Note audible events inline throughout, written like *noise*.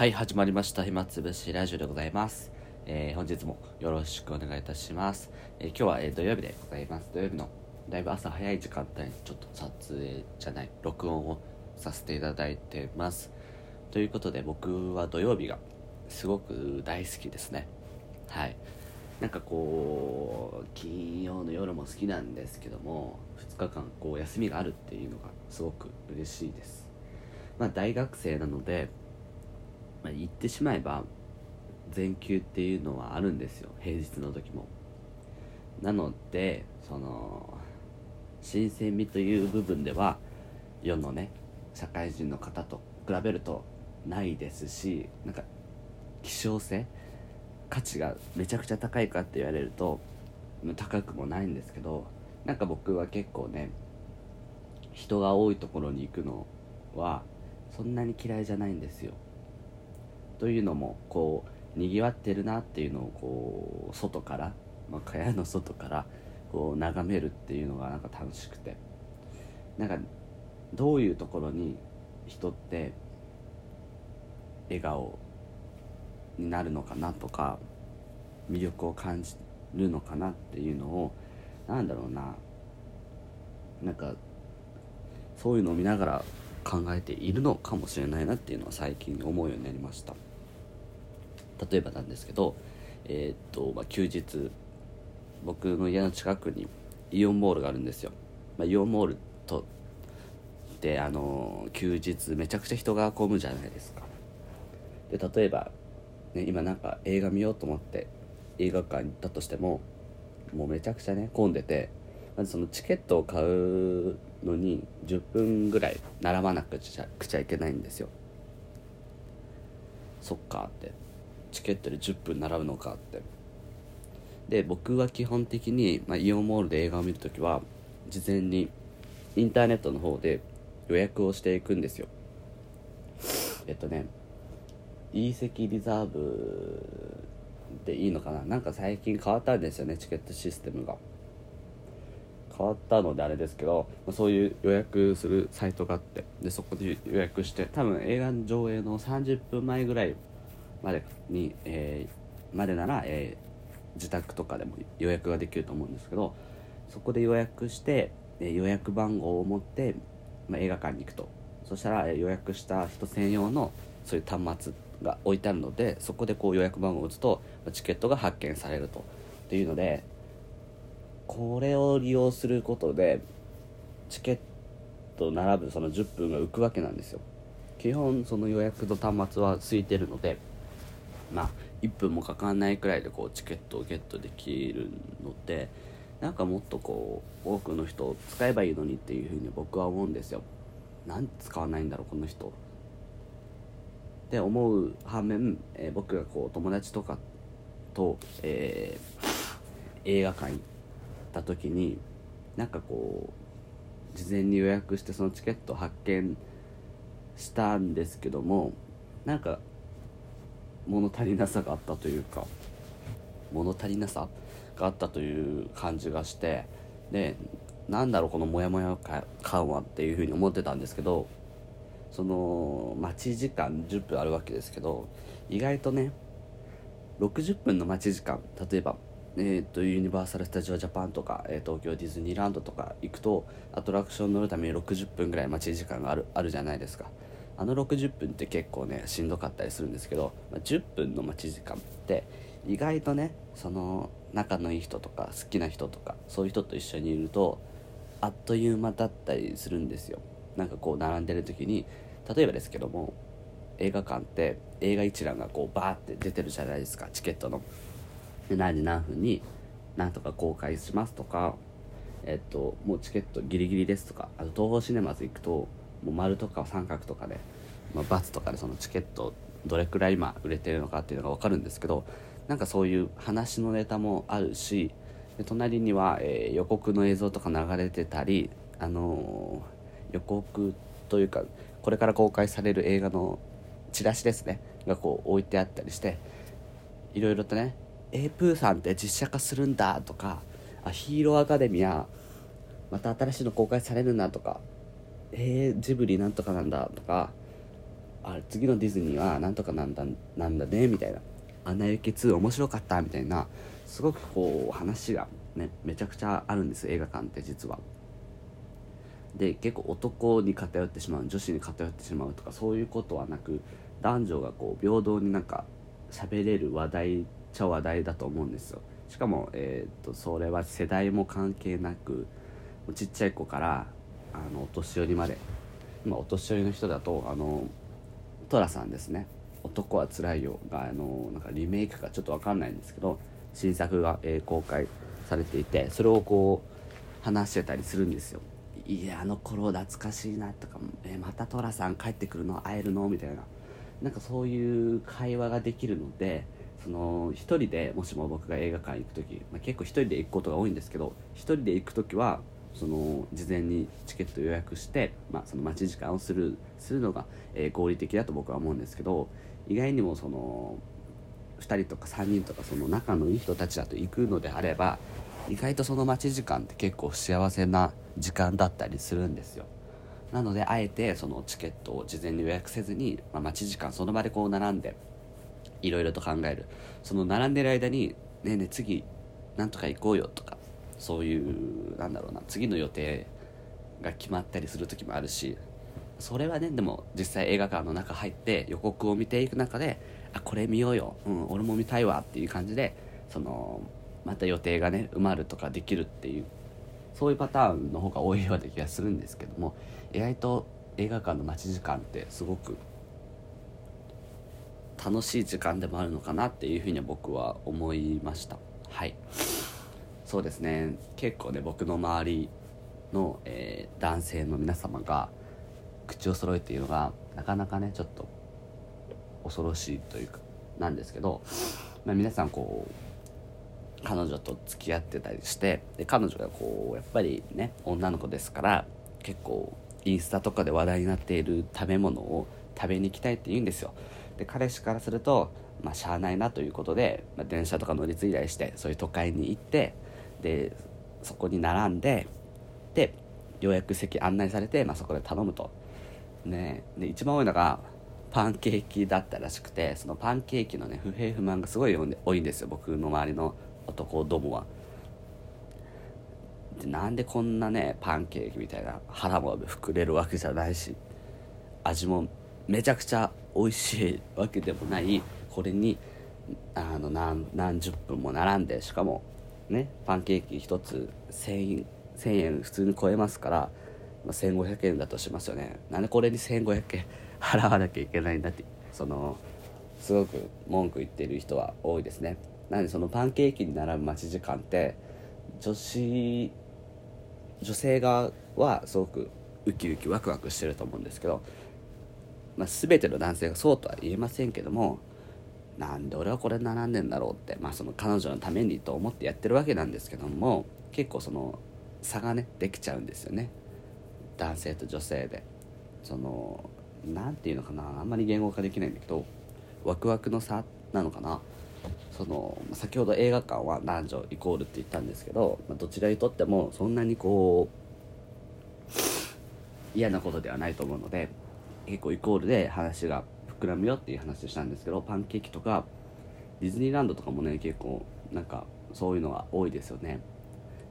はい始まりました。暇つぶしラジオでございます、えー本日もよろしくお願いいたします、えー今日は、えー土曜日でございます。土曜日のだいぶ朝早い時間帯にちょっと撮影じゃない録音をさせていただいてます。ということで僕は土曜日がすごく大好きですね。はい。なんかこう金曜の夜も好きなんですけども2日間こう休みがあるっていうのがすごく嬉しいです。まあ大学生なのでまあ、言ってしまえば全休っていうのはあるんですよ。平日の時も。なのでその新鮮味という部分では世のね社会人の方と比べるとないですしなんか希少性価値がめちゃくちゃ高いかって言われると高くもないんですけどなんか僕は結構ね人が多いところに行くのはそんなに嫌いじゃないんですよ。というのもこうにぎわってるなっていうのをこう外から、まあ、蚊帳の外からこう眺めるっていうのがなんか楽しくて。なんかどういうところに人って笑顔になるのかなとか魅力を感じるのかなっていうのをなんだろうな。なんかそういうのを見ながら考えているのかもしれないなっていうのは最近思うようになりました。例えばなんですけどえーっと、まあ、休日僕の家の近くにイオンモールがあるんですよ、まあ、イオンモールとであの休日めちゃくちゃ人が混むじゃないですか。で例えば、ね、今なんか映画見ようと思って映画館に行ったとしてももうめちゃくちゃね混んでてまずそのチケットを買うのに10分ぐらい並ばなくちゃくちゃいけないんですよ。そっかって。チケットで10分並ぶのかって。で僕は基本的に、まあ、イオンモールで映画を見るときは事前にインターネットの方で予約をしていくんですよ。えっとね E 席リザーブでいいのかな？なんか最近変わったんですよねチケットシステムが。変わったのであれですけどまあそういう予約するサイトがあってでそこで予約して多分映画の上映の30分前ぐらいまでに、えーまでなら、えー自宅とかでも予約ができると思うんですけどそこで予約して、え予約番号を持って、まあ、映画館に行くと。そしたら、え予約した人専用のそういう端末が置いてあるのでそこでこう予約番号を打つとまチケットが発券されると。っていうのでこれを利用することでチケット並ぶその10分が浮くわけなんですよ。基本その予約の端末は空いてるのでまあ1分もかかんないくらいでこうチケットをゲットできるのでなんかもっとこう多くの人を使えばいいのにっていうふうに僕は思うんですよ。なん使わないんだろうこの人って思う反面、えー僕がこう友達とかと、えー映画館行った時になんかこう事前に予約してそのチケットを発券したんですけどもなんか物足りなさがあったというか物足りなさがあったという感じがしてでなんだろうこのモヤモヤ感はっていうふうに思ってたんですけどその待ち時間10分あるわけですけど意外とね60分の待ち時間例えば、えー、とユニバーサル・スタジオ・ジャパンとか、えー東京ディズニーランドとか行くとアトラクション乗るために60分ぐらい待ち時間があるあるじゃないですか。あの60分って結構ねしんどかったりするんですけど、まあ、10分の待ち時間って意外とねその仲のいい人とか好きな人とかそういう人と一緒にいるとあっという間だったりするんですよ。なんかこう並んでる時に例えばですけども映画館って映画一覧がこうバーって出てるじゃないですかチケットの。で何時何分に何とか公開しますとかえっともうチケットギリギリですとかあと東宝シネマズ行くともう丸とか三角とかで、まあ、×とかでそのチケットどれくらい今売れてるのかっていうのが分かるんですけどなんかそういう話のネタもあるしで隣には、えー予告の映像とか流れてたり、あのー予告というかこれから公開される映画のチラシですねがこう置いてあったりしていろいろとね「えー、プーさんって実写化するんだ」とか「あヒーローアカデミアまた新しいの公開されるな」とか「えー、ジブリなんとかなんだ」とかあ次のディズニーはなんとかなんだなんだねみたいな「アナ雪2面白かった」みたいな。すごくこう話がねめちゃくちゃあるんです映画館って実は。で結構男に偏ってしまう女子に偏ってしまうとかそういうことはなく男女がこう平等になんか喋れる話題っちゃ話題だと思うんですよ。しかも、えー、とそれは世代も関係なくちっちゃい子からあのお年寄りまで。今お年寄りの人だとあの寅さんですね「男はつらいよ」があのなんかリメイクかちょっと分かんないんですけど新作が、えー、公開されていてそれをこう話してたりするんですよ。いやあの頃懐かしいなとか、えー、また寅さん帰ってくるの会えるのみたいな。なんかそういう会話ができるのでその1人でもしも僕が映画館行く時、まあ、結構1人で行くことが多いんですけど1人で行く時はその事前にチケット予約して、まあ、その待ち時間をするするのが、えー、合理的だと僕は思うんですけど意外にもその2人とか3人とかその仲のいい人たちだと行くのであれば意外とその待ち時間って結構幸せな時間だったりするんですよ。なのであえてそのチケットを事前に予約せずに、まあ、待ち時間その場でこう並んでいろいろと考える。その並んでる間に「ねえねえ次なんとか行こうよ」とかそういうなんだろうな次の予定が決まったりする時もあるしそれはねでも実際映画館の中入って予告を見ていく中で「あこれ見ようよ、うん、俺も見たいわ」っていう感じでそのまた予定がね埋まるとかできるっていうそういうパターンの方が多いような気がするんですけども意外と映画館の待ち時間ってすごく楽しい時間でもあるのかなっていうふうに僕は思いました。はい。そうですね。結構ね僕の周りの、えー、男性の皆様が口を揃えているのがなかなかねちょっと恐ろしいというかなんですけど、まあ、皆さんこう彼女と付き合ってたりしてで彼女がこうやっぱりね女の子ですから結構インスタとかで話題になっている食べ物を食べに行きたいって言うんですよ。で彼氏からするとまあしゃあないなということで、まあ、電車とか乗り継いだりしてそういう都会に行ってでそこに並んででようやく席案内されて、まあ、そこで頼むと。ねで一番多いのがパンケーキだったらしくてそのパンケーキのね不平不満がすごい多いんですよ僕の周りの男どもは。でなんでこんなねパンケーキみたいな腹も膨れるわけじゃないし味もめちゃくちゃ美味しいわけでもないこれにあの何何十分も並んでしかもねパンケーキ1つ1000円 ,1000 円普通に超えますから、まあ、1500円だとしますよね。なんでこれに1500円払わなきゃいけないんだってそのすごく文句言ってる人は多いですね。なのでそのパンケーキに並ぶ待ち時間って女子女性側はすごくウキウキワクワクしてると思うんですけど、まあ、全ての男性がそうとは言えませんけどもなんで俺はこれ並んでんだろうって、まあ、その彼女のためにと思ってやってるわけなんですけども結構その差がねできちゃうんですよね。男性と女性で。その何て言うのかなあんまり言語化できないんだけどワクワクの差なのかな。その先ほど映画館は男女イコールって言ったんですけど、まあ、どちらにとってもそんなにこう嫌なことではないと思うので結構イコールで話が膨らむよっていう話をしたんですけどパンケーキとかディズニーランドとかもね結構なんかそういうのが多いですよね。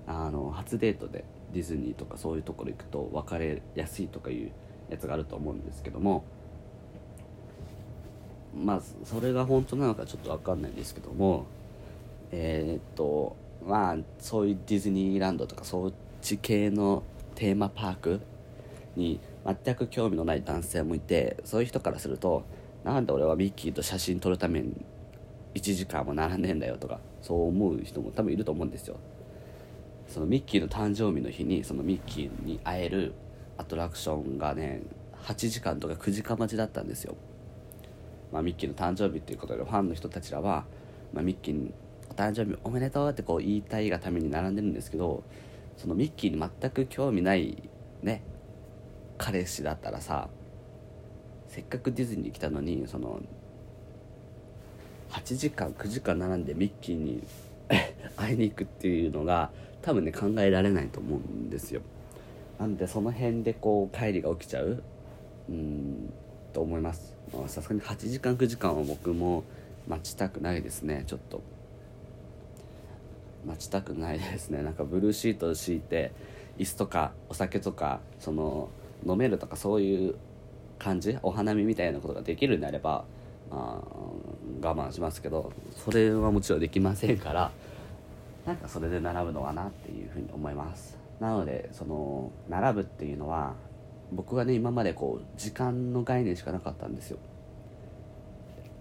あの初デートでディズニーとかそういうところ行くと別れやすいとかいうやつがあると思うんですけどもまあそれが本当なのかちょっと分かんないんですけどもえー、っとまあそういうディズニーランドとかそっち系のテーマパークに全く興味のない男性もいてそういう人からするとなんで俺はミッキーと写真撮るために1時間も並んでんだよとかそう思う人も多分いると思うんですよ。そのミッキーの誕生日の日にそのミッキーに会えるアトラクションがね8時間とか9時間待ちだったんですよ、まあ、ミッキーの誕生日っていうことでファンの人たちらは、まあ、ミッキーにお誕生日おめでとうってこう言いたいがために並んでるんですけどそのミッキーに全く興味ないね彼氏だったらさせっかくディズニー来たのにその8時間9時間並んでミッキーに *laughs* 会いに行くっていうのが多分ね考えられないと思うんですよ。なんでその辺でこう帰りが起きちゃううんと思います。さすがに8時間9時間は僕も待ちたくないですね。ちょっと。待ちたくないですね。なんかブルーシートを敷いて椅子とかお酒とかその飲めるとかそういう感じお花見みたいなことができるんであれば、まあ、我慢しますけどそれはもちろんできませんからなんかそれで並ぶのかなっていうふうに思います。なのでその並ぶっていうのは僕はね今までこう時間の概念しかなかったんですよ。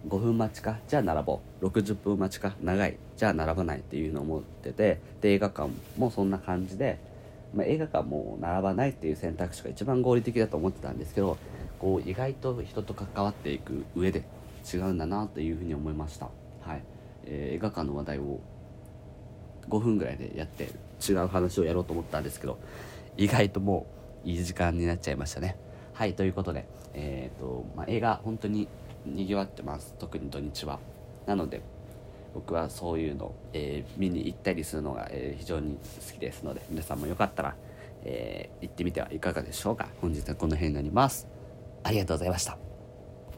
5分待ちかじゃあ並ぼう。60分待ちか長い。じゃあ並ばないっていうのを思っててで映画館もそんな感じで、まあ、映画館も並ばないっていう選択肢が一番合理的だと思ってたんですけどこう意外と人と関わっていく上で違うんだなというふうに思いました、はい。えー、映画館の話題を5分ぐらいでやって違う話をやろうと思ったんですけど意外ともういい時間になっちゃいましたね。はいということで、えーとまあ、映画本当ににぎわってます。特に土日は。なので僕はそういうの、えー、見に行ったりするのが、えー、非常に好きですので皆さんもよかったら、えー、行ってみてはいかがでしょうか。本日はこの辺になります。ありがとうございました。